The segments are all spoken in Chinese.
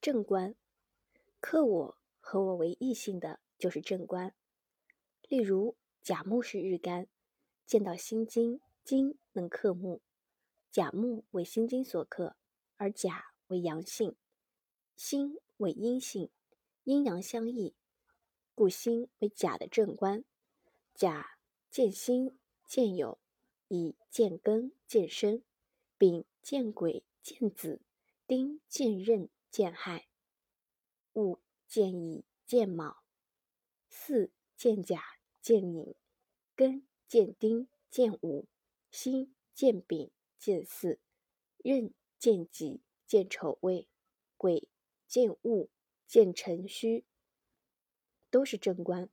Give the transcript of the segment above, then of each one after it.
正官，克我和我为异性的就是正官。例如甲木是日干，见到辛金，金能克木，甲木为辛金所克，而甲为阳性，辛为阴性，阴阳相异，故辛为甲的正官。甲见辛见酉，乙见庚见申，丙见癸见子，丁见壬见亥，戊见乙见卯，巳见甲见寅，庚见丁见午，辛见丙见巳，壬见己见丑未，癸见戊见辰戌，都是正官。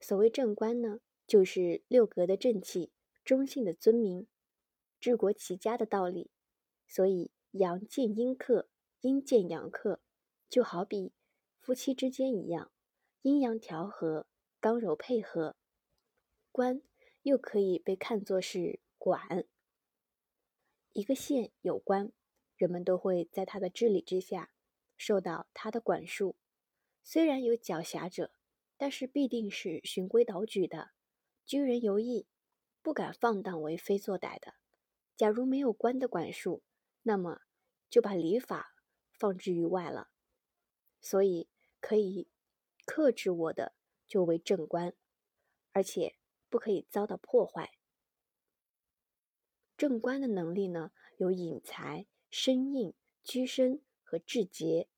所谓正官呢，就是六格的正气，中性的尊名，治国齐家的道理。所以阳见阴克，阴见阳克，就好比夫妻之间一样，阴阳调和，刚柔配合。官又可以被看作是管。一个县有官，人们都会在他的治理之下，受到他的管束。虽然有狡黠者，但是必定是循规蹈矩的，居人游义，不敢放荡为非作歹的。假如没有官的管束，那么就把礼法放置于外了。所以可以克制我的，就为正官，而且不可以遭到破坏。正官的能力呢，有引财、生硬、居身和志节。